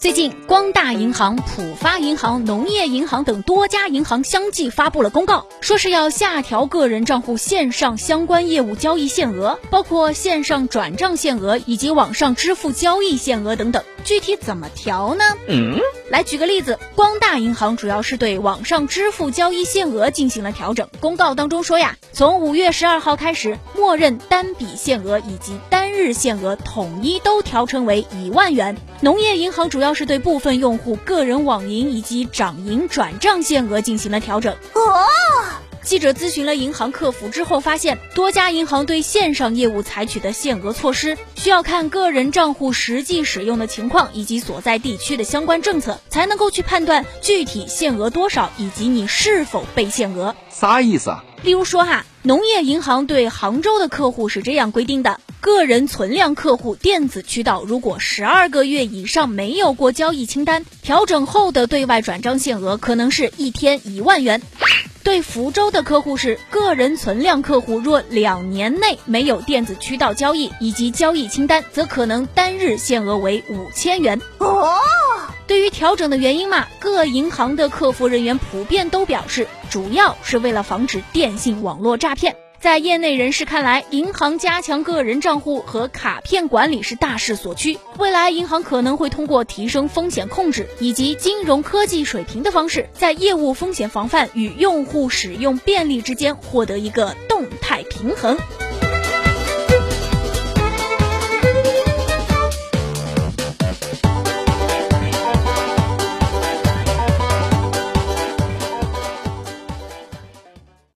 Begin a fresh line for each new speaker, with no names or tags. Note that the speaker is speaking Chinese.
最近，光大银行、浦发银行、农业银行等多家银行相继发布了公告，说是要下调个人账户线上相关业务交易限额，包括线上转账限额以及网上支付交易限额等等。具体怎么调呢？嗯，来举个例子，光大银行主要是对网上支付交易限额进行了调整。公告当中说呀，从五月十二号开始，默认单笔限额以及单日限额统一都调成为一万元。农业银行主要。是对部分用户个人网银以及掌银转账限额进行了调整。哦，记者咨询了银行客服之后，发现多家银行对线上业务采取的限额措施，需要看个人账户实际使用的情况以及所在地区的相关政策，才能够去判断具体限额多少以及你是否被限额。
啥意思啊？
例如说哈，农业银行对杭州的客户是这样规定的。个人存量客户电子渠道如果十二个月以上没有过交易清单，调整后的对外转账限额可能是一天一万元。对福州的客户是个人存量客户，若两年内没有电子渠道交易以及交易清单，则可能单日限额为五千元。哦，对于调整的原因嘛，各银行的客服人员普遍都表示，主要是为了防止电信网络诈骗。在业内人士看来，银行加强个人账户和卡片管理是大势所趋。未来，银行可能会通过提升风险控制以及金融科技水平的方式，在业务风险防范与用户使用便利之间获得一个动态平衡。